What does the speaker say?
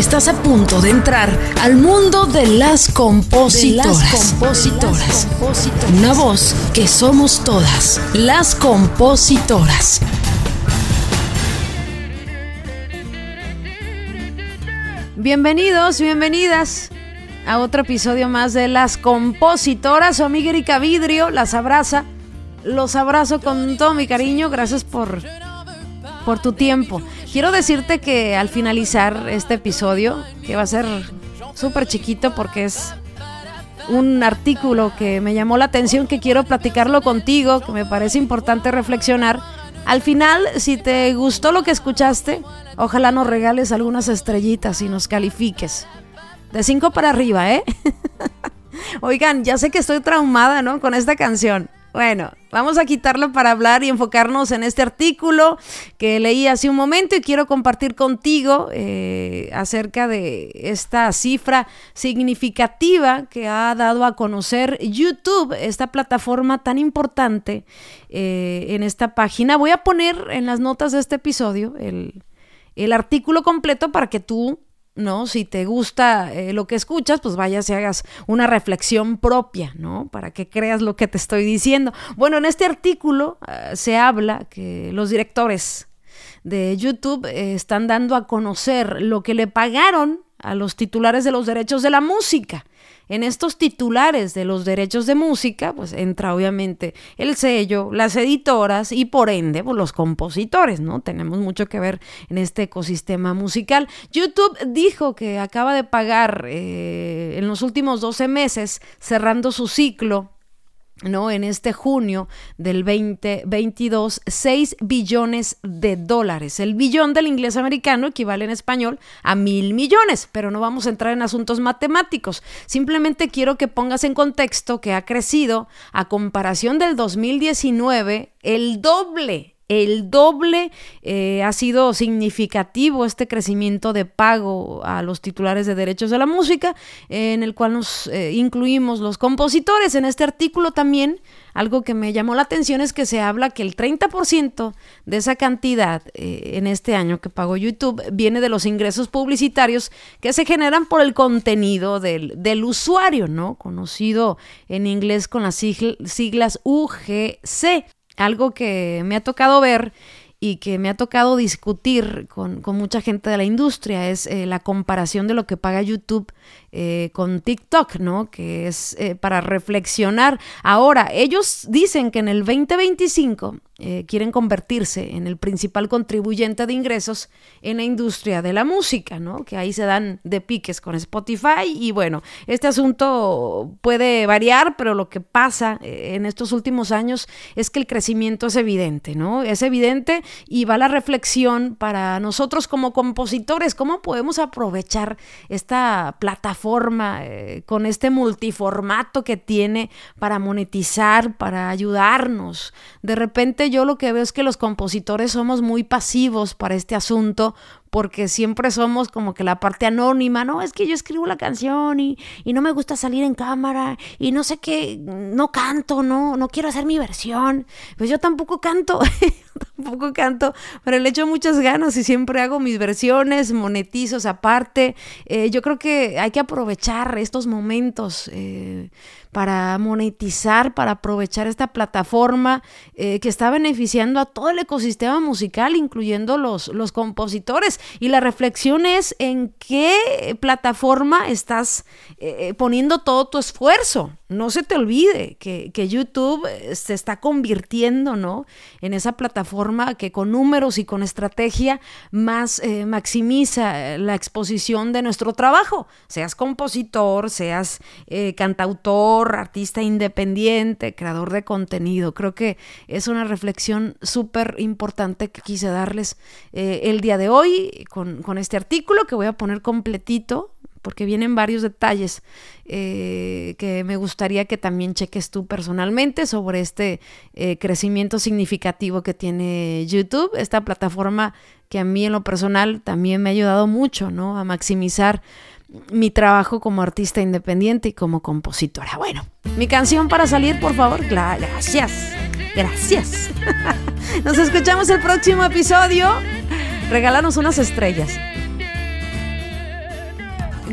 Estás a punto de entrar al mundo de las compositoras. compositoras. Una voz que somos todas, las compositoras. Bienvenidos, bienvenidas a otro episodio más de Las Compositoras. Su amiga Erika Vidrio las abraza. Los abrazo con todo mi cariño. Gracias por, por tu tiempo. Quiero decirte que al finalizar este episodio, que va a ser súper chiquito porque es un artículo que me llamó la atención, que quiero platicarlo contigo, que me parece importante reflexionar. Al final, si te gustó lo que escuchaste, ojalá nos regales algunas estrellitas y nos califiques. De cinco para arriba, ¿eh? Oigan, ya sé que estoy traumada, ¿no? Con esta canción. Bueno, vamos a quitarlo para hablar y enfocarnos en este artículo que leí hace un momento y quiero compartir contigo eh, acerca de esta cifra significativa que ha dado a conocer YouTube, esta plataforma tan importante eh, en esta página. Voy a poner en las notas de este episodio el, el artículo completo para que tú ¿no? Si te gusta eh, lo que escuchas, pues vayas y hagas una reflexión propia, ¿no? Para que creas lo que te estoy diciendo. Bueno, en este artículo ah, se habla que los directores de YouTube eh, están dando a conocer lo que le pagaron a los titulares de los derechos de la música. En estos titulares de los derechos de música, pues entra obviamente el sello, las editoras y por ende pues, los compositores, ¿no? Tenemos mucho que ver en este ecosistema musical. YouTube dijo que acaba de pagar eh, en los últimos 12 meses, cerrando su ciclo ¿no? En este junio del 2022, 6 billones de dólares. El billón del inglés americano equivale en español a mil millones, pero no vamos a entrar en asuntos matemáticos. Simplemente quiero que pongas en contexto que ha crecido a comparación del 2019 el doble el doble eh, ha sido significativo este crecimiento de pago a los titulares de derechos de la música, en el cual nos eh, incluimos los compositores. En este artículo también, algo que me llamó la atención es que se habla que el 30% de esa cantidad eh, en este año que pagó YouTube viene de los ingresos publicitarios que se generan por el contenido del, del usuario, ¿no? Conocido en inglés con las siglas UGC algo que me ha tocado ver y que me ha tocado discutir con, mucha gente de la industria es eh, la comparación de lo que paga YouTube eh, con TikTok, ¿no? Que es eh, para reflexionar. Ahora, ellos dicen que en el 2025 eh, quieren convertirse en el principal contribuyente de ingresos en la industria de la música, ¿no? Que ahí se dan de piques con Spotify y bueno, este asunto puede variar, pero lo que pasa en estos últimos años es que el crecimiento es evidente, ¿no? Es evidente y va la reflexión para nosotros como compositores, cómo podemos aprovechar esta plataforma forma, eh, con este multiformato que tiene para monetizar, para ayudarnos. De repente yo lo que veo es que los compositores somos muy pasivos para este asunto porque siempre somos como que la parte anónima, no, es que yo escribo la canción y, y, no me gusta salir en cámara y no sé qué, no canto, no, no quiero hacer mi versión, pues yo tampoco canto, tampoco canto, pero le echo muchas ganas y siempre hago mis versiones, monetizos aparte, eh, yo creo que hay que aprovechar estos momentos. Eh, para monetizar, para aprovechar esta plataforma eh, que está beneficiando a todo el ecosistema musical, incluyendo los, los compositores. Y la reflexión es en qué plataforma estás eh, eh, poniendo todo tu esfuerzo. No se te olvide que, YouTube se está convirtiendo ¿no? en esa plataforma que con números y con estrategia más maximiza la exposición de nuestro trabajo. Seas compositor, seas cantautor, artista independiente, creador de contenido. Creo que es una reflexión súper importante que quise darles eh, el día de hoy con, este artículo que voy a poner completito porque vienen varios detalles eh, que me gustaría que también cheques tú personalmente sobre este eh, crecimiento significativo que tiene YouTube, esta plataforma que a mí en lo personal también me ha ayudado mucho, ¿no? A maximizar mi trabajo como artista independiente y como compositora. Bueno, mi canción para salir, por favor. Gracias. Gracias. Nos escuchamos el próximo episodio. Regálanos unas estrellas.